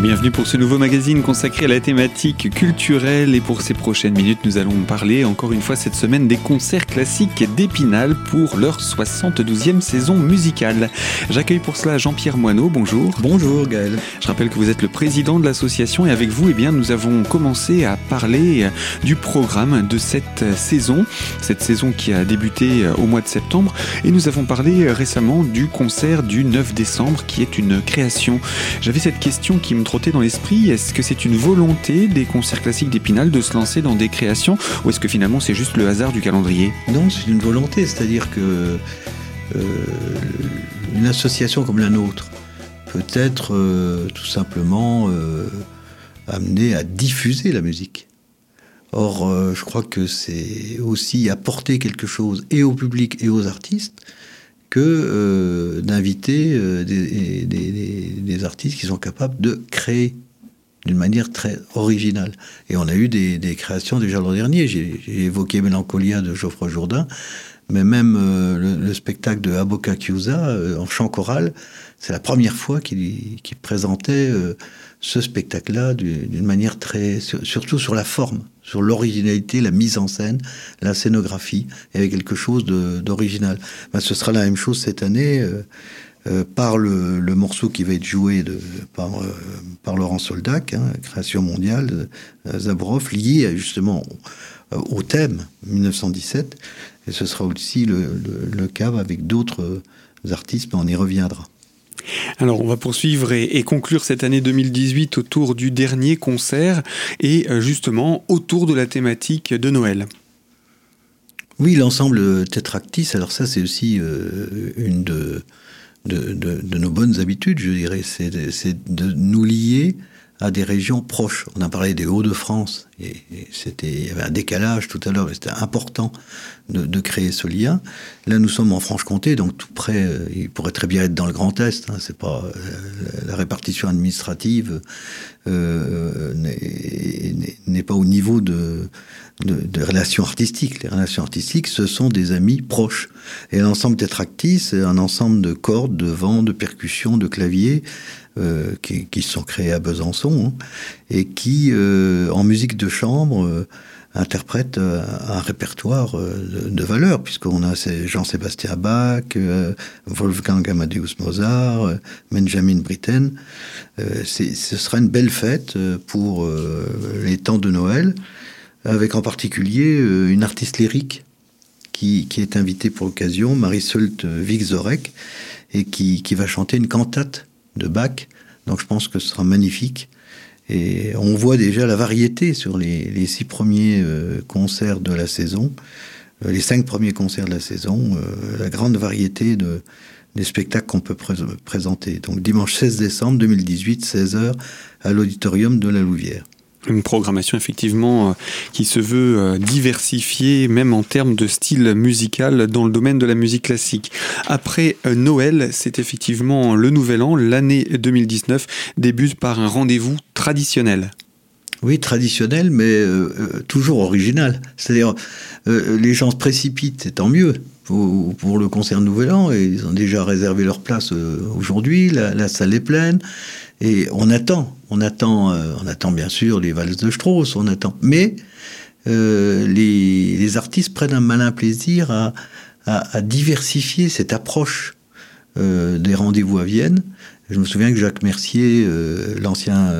bienvenue pour ce nouveau magazine consacré à la thématique culturelle. Et pour ces prochaines minutes, nous allons parler encore une fois cette semaine des concerts classiques d'Épinal pour leur 72e saison musicale. J'accueille pour cela Jean-Pierre Moineau. Bonjour. Bonjour Gaël. Je rappelle que vous êtes le président de l'association et avec vous, eh bien, nous avons commencé à parler du programme de cette saison. Cette saison qui a débuté au mois de septembre. Et nous avons parlé récemment du concert du 9 décembre qui est une création. J'avais cette question qui me dans l'esprit. Est-ce que c'est une volonté des concerts classiques d'Épinal de se lancer dans des créations ou est-ce que finalement c'est juste le hasard du calendrier? Non, c'est une volonté, c'est-à-dire que euh, une association comme la nôtre peut être euh, tout simplement euh, amenée à diffuser la musique. Or, je crois que c'est aussi apporter quelque chose et au public et aux artistes que d'inviter des, des, artistes qui sont capables de créer d'une manière très originale. Et on a eu des, créations déjà l'an dernier. J'ai évoqué Mélancolia de Geoffroy Jourdain, mais même euh, le, spectacle de Aboka euh, en chant choral, c'est la première fois qu'il présentait euh, ce spectacle-là d'une manière très, surtout sur la forme, sur l'originalité, la mise en scène, la scénographie, et avec quelque chose d'original. Ben, ce sera la même chose cette année. Euh, par le, morceau qui va être joué de, par, euh, par Laurent Soldac, hein, Création mondiale, euh, lié justement au, thème 1917. Et ce sera aussi le, cas avec d'autres artistes, mais on y reviendra. Alors, on va poursuivre et, conclure cette année 2018 autour du dernier concert et justement autour de la thématique de Noël. Oui, l'ensemble Tetractis, alors ça c'est aussi une de, de, nos bonnes habitudes, je dirais. C'est de, nous lier à des régions proches. On a parlé des Hauts-de-France, et, c'était, il y avait un décalage tout à l'heure, mais c'était important de, créer ce lien. Là, nous sommes en Franche-Comté, donc tout près, euh, il pourrait très bien être dans le Grand Est. Hein, c'est pas euh, la, répartition administrative euh, n'est pas au niveau de, de, relations artistiques. Les relations artistiques, ce sont des amis proches. Et l'ensemble tétractis, c'est un ensemble de cordes, de vents, de percussions, de claviers euh, qui, qui, sont créés à Besançon hein, et qui, euh, en musique de chambre, euh, interprètent un répertoire de, de valeur, puisqu'on a Jean-Sébastien Bach, Wolfgang Amadeus Mozart, Benjamin Britten. ce sera une belle fête pour les temps de Noël avec en particulier une artiste lyrique qui, est invitée pour l'occasion, Marie-Solte Wigzorek, et qui, va chanter une cantate de Bach. Donc je pense que ce sera magnifique. Et on voit déjà la variété sur les, six premiers euh, concerts de la saison, euh, les cinq premiers concerts de la saison, la grande variété de, des spectacles qu'on peut présenter. Donc dimanche 16 décembre 2018, 16h, à l'auditorium de la Louvière une programmation effectivement euh, qui se veut euh, diversifiée, même en termes de style musical dans le domaine de la musique classique. Après euh, Noël, c'est effectivement le Nouvel An, l'année 2019 débute par un rendez-vous traditionnel. Oui, traditionnel, mais toujours original. C'est-à-dire, les gens se précipitent, c'est tant mieux pour, le concert Nouvel An, et ils ont déjà réservé leur place aujourd'hui, la, salle est pleine, et on attend, on attend, euh, on attend bien sûr les valses de Strauss, on attend. Mais euh, les, artistes prennent un malin plaisir à, diversifier cette approche euh, des rendez-vous à Vienne. Je me souviens que Jacques Mercier, l'ancien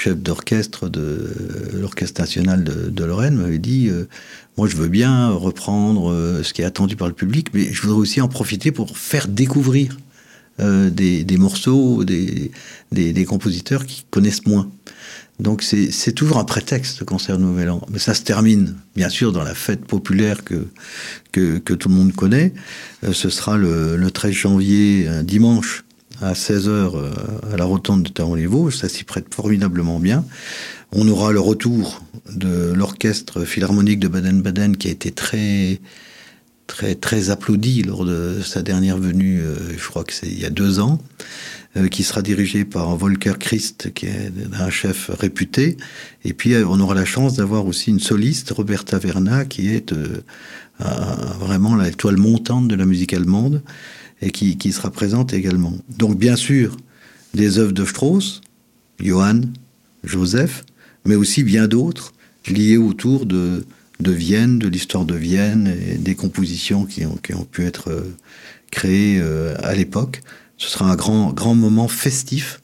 chef d'orchestre de l'Orchestre national de, Lorraine, m'avait dit Moi, je veux bien reprendre ce qui est attendu par le public, mais je voudrais aussi en profiter pour faire découvrir euh, des, morceaux, des, des, compositeurs qui connaissent moins. Donc c'est toujours un prétexte, le concert Nouvel An. Mais ça se termine, bien sûr, dans la fête populaire que, que, tout le monde connaît. Euh, ce sera le, 13 janvier, un dimanche, à 16h, euh, à la rotonde de Taron-les-Vosges. Ça s'y prête formidablement bien. On aura le retour de l'orchestre philharmonique de Baden-Baden qui a été très très, très applaudi lors de sa dernière venue, euh, je crois que c'est il y a deux ans, euh, qui sera dirigé par Volker Christ, qui est un chef réputé. Et puis on aura la chance d'avoir aussi une soliste, Roberta Verna, qui est vraiment la toile montante de la musique allemande et qui, qui sera présente également. Donc bien sûr, des œuvres de Strauss, Johann, Joseph, mais aussi bien d'autres liés autour de, de Vienne, de l'histoire de Vienne et des compositions qui ont, qui ont pu être euh, créées euh, à l'époque. Ce sera un grand, grand moment festif.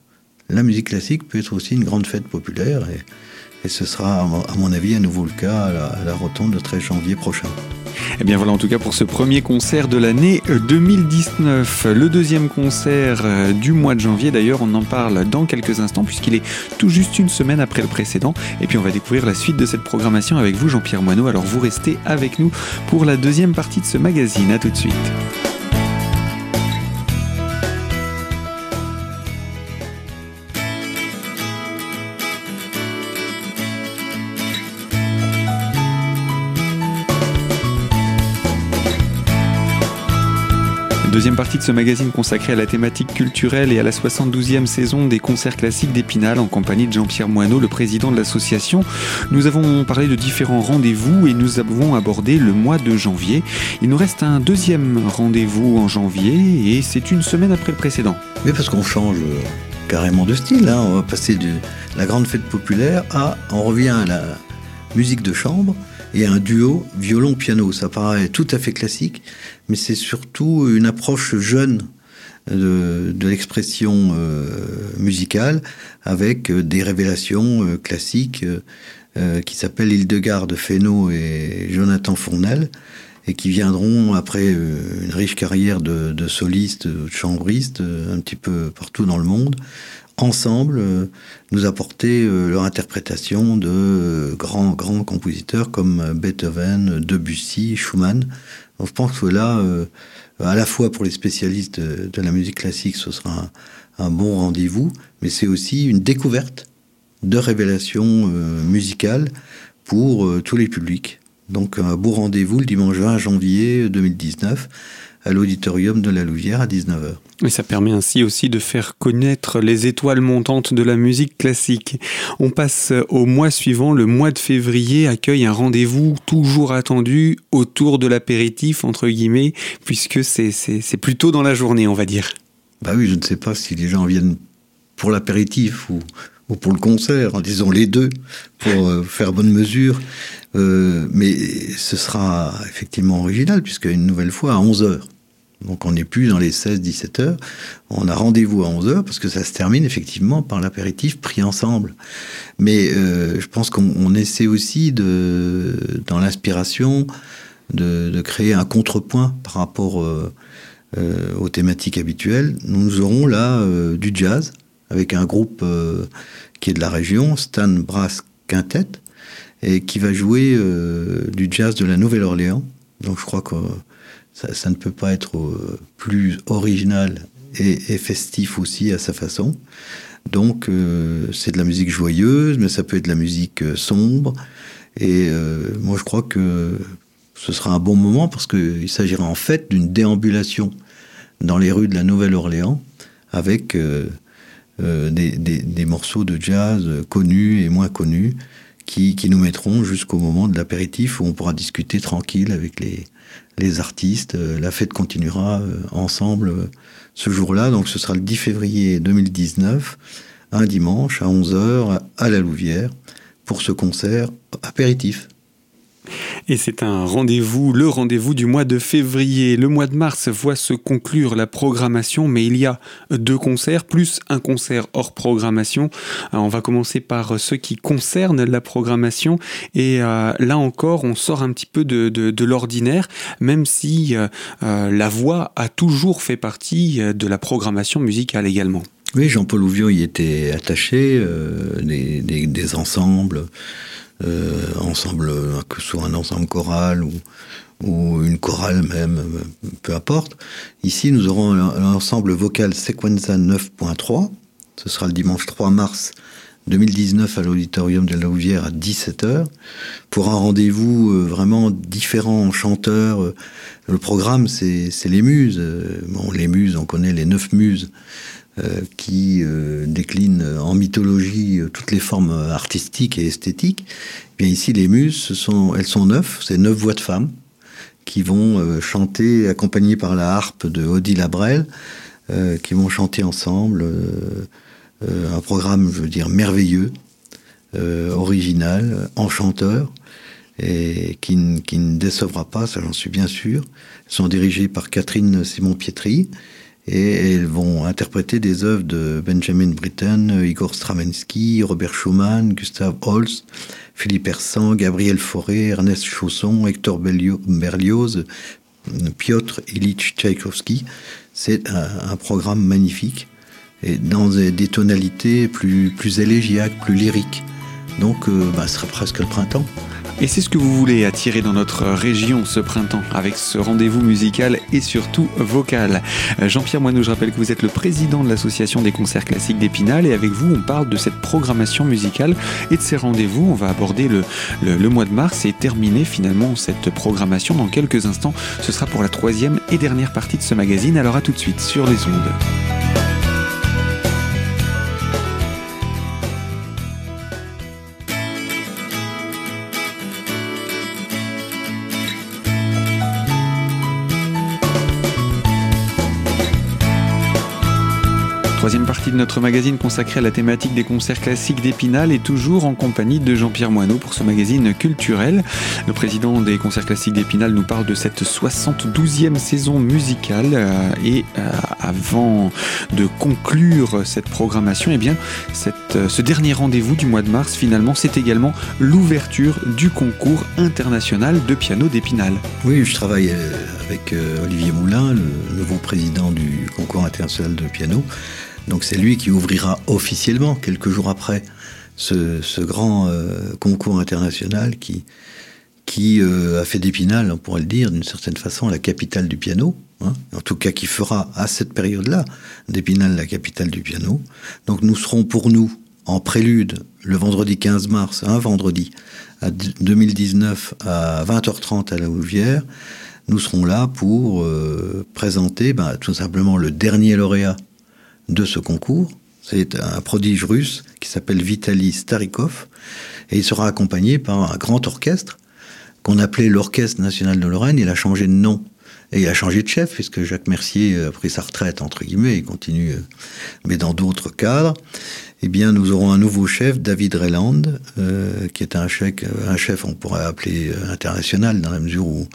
La musique classique peut être aussi une grande fête populaire et, et ce sera, à mon avis, à nouveau le cas à la, à Rotonde le 13 janvier prochain. Et eh bien voilà en tout cas pour ce premier concert de l'année 2019. Le deuxième concert euh, du mois de janvier d'ailleurs, on en parle dans quelques instants puisqu'il est tout juste une semaine après le précédent. Et puis on va découvrir la suite de cette programmation avec vous Jean-Pierre Moineau. Alors vous restez avec nous pour la deuxième partie de ce magazine. A tout de suite. Deuxième partie de ce magazine consacré à la thématique culturelle et à la 72e saison des concerts classiques d'Épinal en compagnie de Jean-Pierre Moineau, le président de l'association. Nous avons parlé de différents rendez-vous et nous avons abordé le mois de janvier. Il nous reste un deuxième rendez-vous en janvier et c'est une semaine après le précédent. Oui, parce qu'on change euh, carrément de style. Hein. On va passer de la grande fête populaire à, on revient à la musique de chambre et un duo violon-piano. Ça paraît tout à fait classique, mais c'est surtout une approche jeune de, l'expression euh, musicale avec euh, des révélations euh, classiques qui s'appellent Hildegard Fesneau et Jonathan Fournel et qui viendront après une riche carrière de, de solistes, de chambristes, un petit peu partout dans le monde, ensemble nous apporter leur interprétation de grands, grands compositeurs comme Beethoven, Debussy, Schumann. Je pense que là, à la fois pour les spécialistes de la musique classique, ce sera un, un bon rendez-vous, mais c'est aussi une découverte de révélations musicales pour tous les publics. Donc un beau rendez-vous le dimanche 20 janvier 2019 à l'auditorium de la Louvière à 19h. Et ça permet ainsi aussi de faire connaître les étoiles montantes de la musique classique. On passe au mois suivant, le mois de février accueille un rendez-vous toujours attendu autour de l'apéritif, entre guillemets, puisque c'est plutôt dans la journée, on va dire. Bah oui, je ne sais pas si les gens viennent pour l'apéritif ou, ou pour le concert, en disant les deux, pour euh, faire bonne mesure. Euh, mais ce sera effectivement original, puisque une nouvelle fois à 11h. Donc on n'est plus dans les 16-17 heures. On a rendez-vous à 11 heures parce que ça se termine effectivement par l'apéritif pris ensemble. Mais euh, je pense qu'on essaie aussi de, dans l'inspiration de, créer un contrepoint par rapport euh, euh, aux thématiques habituelles. Nous aurons là du jazz avec un groupe qui est de la région, Stan Brass Quintet, et qui va jouer du jazz de la Nouvelle-Orléans. Donc je crois que ça, ne peut pas être euh, plus original et, festif aussi à sa façon. Donc euh, c'est de la musique joyeuse, mais ça peut être de la musique euh, sombre. Et moi je crois que ce sera un bon moment parce qu'il s'agira en fait d'une déambulation dans les rues de la Nouvelle-Orléans avec des, morceaux de jazz connus et moins connus qui nous mettront jusqu'au moment de l'apéritif où on pourra discuter tranquille avec les, les artistes. Euh, la fête continuera euh, ensemble euh, ce jour-là, donc ce sera le 10 février 2019, un dimanche à 11h à la Louvière pour ce concert apéritif. Et c'est un rendez-vous, le rendez-vous du mois de février. Le mois de mars voit se conclure la programmation, mais il y a deux concerts, plus un concert hors programmation. Alors on va commencer par ceux qui concernent la programmation. Et euh, là encore, on sort un petit peu de, de, l'ordinaire, même si euh, la voix a toujours fait partie de la programmation musicale également. Oui, Jean-Paul Ouvion y était attaché, euh, des, des, ensembles euh, ensemble, que ce soit un ensemble choral ou, ou une chorale même, peu importe. Ici, nous aurons l'ensemble vocal Sequenza 9.3. Ce sera le dimanche 3 mars 2019 à l'auditorium de la Louvière à 17h pour un rendez-vous euh, vraiment différent chanteurs. Euh, le programme, c'est les muses. Bon, les muses, on connaît les neuf muses euh, qui euh, décline en mythologie euh, toutes les formes artistiques et esthétiques. Et bien ici, les muses, sont, elles sont neuf, c'est neuf voix de femmes qui vont euh, chanter, accompagnées par la harpe de Odile Labrel, euh, qui vont chanter ensemble euh, un programme, je veux dire, merveilleux, original, enchanteur, et qui, ne décevra pas, ça j'en suis bien sûr. Elles sont dirigées par Catherine Simon-Pietri et elles vont interpréter des œuvres de Benjamin Britten, Igor Stravinsky, Robert Schumann, Gustave Holst, Philippe Hersan, Gabriel Fauré, Ernest Chausson, Hector Berlioz, Piotr Ilyich Tchaïkovski. C'est un, programme magnifique et dans des, tonalités plus, plus élégiaques, plus lyriques. Donc, euh, bah, ce sera presque le printemps. Et c'est ce que vous voulez attirer dans notre région ce printemps avec ce rendez-vous musical et surtout vocal. Jean-Pierre Moineau, je rappelle que vous êtes le président de l'association des concerts classiques d'Épinal et avec vous on parle de cette programmation musicale et de ces rendez-vous. On va aborder le, le, mois de mars et terminer finalement cette programmation dans quelques instants. Ce sera pour la troisième et dernière partie de ce magazine. Alors à tout de suite sur les ondes. Troisième partie de notre magazine consacrée à la thématique des concerts classiques d'Épinal et toujours en compagnie de Jean-Pierre Moineau pour ce magazine culturel. Le président des concerts classiques d'Épinal nous parle de cette 72e saison musicale euh, et euh, avant de conclure cette programmation, eh bien, euh, ce dernier rendez-vous du mois de mars, finalement, c'est également l'ouverture du concours international de piano d'Épinal. Oui, je travaille avec Olivier Moulin, le nouveau président du concours international de piano. Donc c'est lui qui ouvrira officiellement, quelques jours après, ce, grand euh, concours international qui, qui euh, a fait d'Épinal, on pourrait le dire d'une certaine façon, la capitale du piano. Hein. en tout cas qui fera à cette période-là d'Épinal la capitale du piano. Donc nous serons pour nous en prélude le vendredi 15 mars, un vendredi, à 2019 à 20h30 à la Louvière. Nous serons là pour euh, présenter ben, tout simplement le dernier lauréat de ce concours. C'est un prodige russe qui s'appelle Vitaly Starikov et il sera accompagné par un grand orchestre qu'on appelait l'Orchestre national de Lorraine. Il a changé de nom et il a changé de chef puisque Jacques Mercier a pris sa retraite entre guillemets, il continue, euh, mais dans d'autres cadres. Eh bien, nous aurons un nouveau chef, David Reland, euh, qui est un chef, un chef, on pourrait appeler euh, international dans la mesure où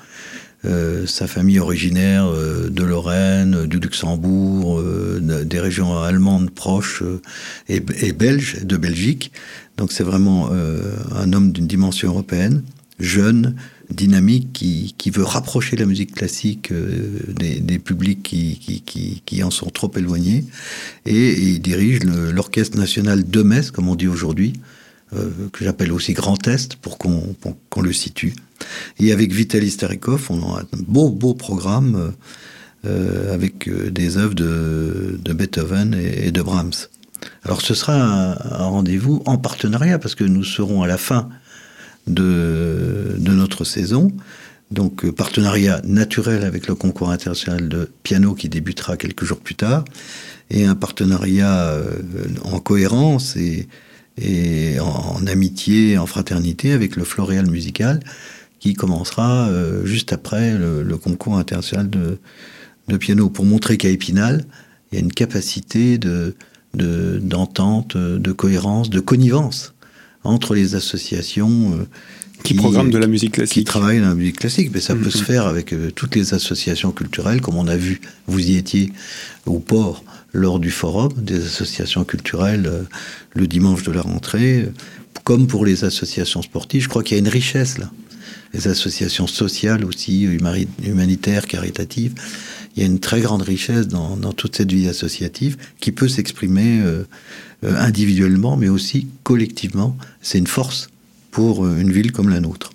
euh, sa famille originaire euh, de Lorraine, du Luxembourg, euh, des régions allemandes proches et, et, belges, de Belgique. Donc c'est vraiment un homme d'une dimension européenne, jeune, dynamique, qui, veut rapprocher la musique classique des, publics qui, en sont trop éloignés. Et, il dirige l'Orchestre national de Metz, comme on dit aujourd'hui, que j'appelle aussi Grand Est, pour qu'on le situe. Et avec Vitaly Starikov, on a un beau, beau programme euh, euh, avec euh, des œuvres de, Beethoven et, de Brahms. Alors ce sera un, rendez-vous en partenariat parce que nous serons à la fin de, de notre saison. Donc partenariat naturel avec le concours international de piano qui débutera quelques jours plus tard, et un partenariat en cohérence et, en, en, amitié, en fraternité avec le Floréal musical qui commencera euh, juste après le, concours international de, de, piano, pour montrer qu'à Épinal, il y a une capacité de, d'entente, de, cohérence, de connivence entre les associations euh, qui, programment de la musique classique. Qui travaillent dans la musique classique. Mais ça peut mm-hmm. se faire avec euh, toutes les associations culturelles, comme on a vu, vous y étiez au port lors du forum des associations culturelles le dimanche de la rentrée, comme pour les associations sportives. Je crois qu'il y a une richesse là les associations sociales aussi, humanitaires, caritatives. Il y a une très grande richesse dans, toute cette vie associative qui peut s'exprimer euh, euh, individuellement, mais aussi collectivement. C'est une force pour euh, une ville comme la nôtre.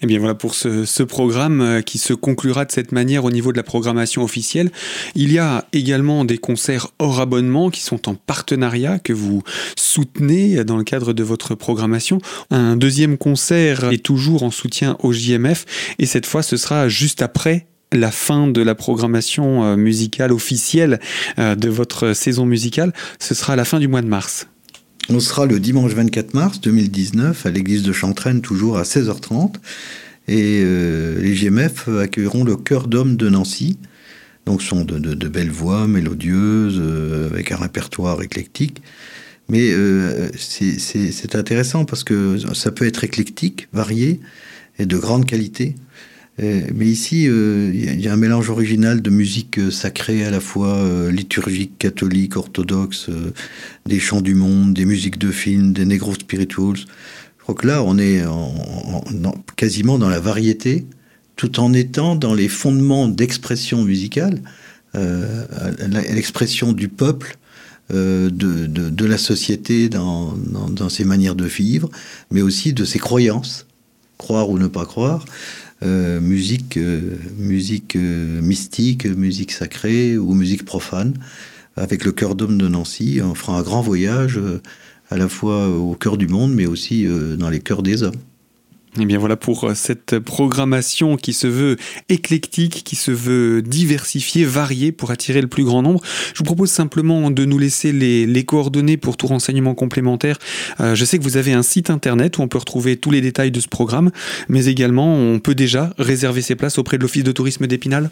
Et eh bien voilà pour ce, programme euh, qui se conclura de cette manière au niveau de la programmation officielle. Il y a également des concerts hors abonnement qui sont en partenariat, que vous soutenez dans le cadre de votre programmation. Un deuxième concert est toujours en soutien au JMF et cette fois ce sera juste après la fin de la programmation euh, musicale officielle euh, de votre saison musicale. Ce sera à la fin du mois de mars. On sera le dimanche 24 mars 2019 à l'église de Chantraine, toujours à 16h30. Et euh, les GMF accueilleront le Cœur d'Homme de Nancy Donc, sont de, de belles voix mélodieuses, avec un répertoire éclectique. Mais c'est intéressant parce que ça peut être éclectique, varié et de grande qualité. Euh, mais ici, euh, il y a un mélange original de musique euh, sacrée, à la fois liturgique, catholique, orthodoxe, des chants du monde, des musiques de films, des negro spirituals. Je crois que là, on est quasiment dans la variété, tout en étant dans les fondements d'expression musicale, l'expression du peuple, de, la société dans, ses manières de vivre, mais aussi de ses croyances, croire ou ne pas croire. Euh, musique, euh, musique euh, mystique, musique sacrée ou musique profane. Avec le cœur d'homme de Nancy, on fera un grand voyage à la fois au cœur du monde, mais aussi dans les cœurs des hommes. Et eh bien voilà pour euh, cette programmation qui se veut éclectique, qui se veut diversifiée, variée pour attirer le plus grand nombre. Je vous propose simplement de nous laisser les, coordonnées pour tout renseignement complémentaire. Euh, je sais que vous avez un site internet où on peut retrouver tous les détails de ce programme, mais également on peut déjà réserver ses places auprès de l'Office de tourisme d'Épinal.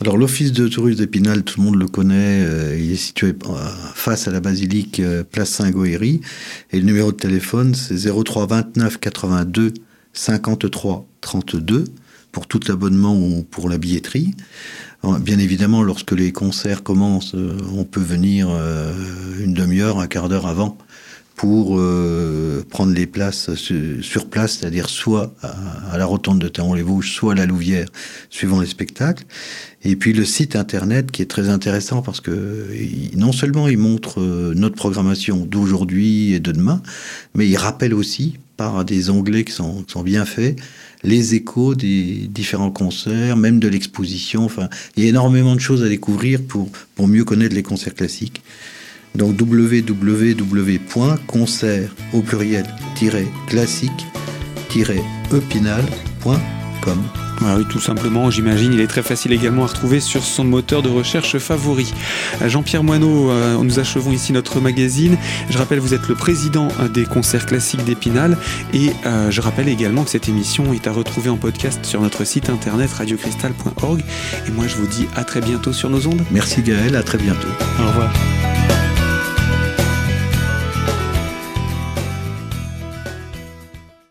Alors l'Office de tourisme d'Épinal, tout le monde le connaît, euh, il est situé face à la basilique Place Saint-Goëry et le numéro de téléphone c'est 03 29 82 53 32 pour tout l'abonnement ou pour la billetterie. Bien évidemment, lorsque les concerts commencent, euh, on peut venir euh, une demi-heure, un quart d'heure avant pour euh, prendre les places sur place, c'est-à-dire soit à, la rotonde de Théron-les-Vosges, soit à la Louvière, suivant les spectacles. Et puis le site internet qui est très intéressant parce que non seulement il montre notre programmation d'aujourd'hui et de demain, mais il rappelle aussi par des onglets qui sont, bien faits, les échos des différents concerts, même de l'exposition. Enfin, il y a énormément de choses à découvrir pour, pour mieux connaître les concerts classiques. Donc www.concert au pluriel classique-epinal.com. Ah oui, tout simplement, j'imagine. Il est très facile également à retrouver sur son moteur de recherche favori. Euh, Jean-Pierre Moineau, euh, nous achevons ici notre magazine. Je rappelle, vous êtes le président euh, des concerts classiques d'Épinal. Et je rappelle également que cette émission est à retrouver en podcast sur notre site internet radiocristal.org. Et moi, je vous dis à très bientôt sur nos ondes. Merci Gaël, à très bientôt. Au revoir.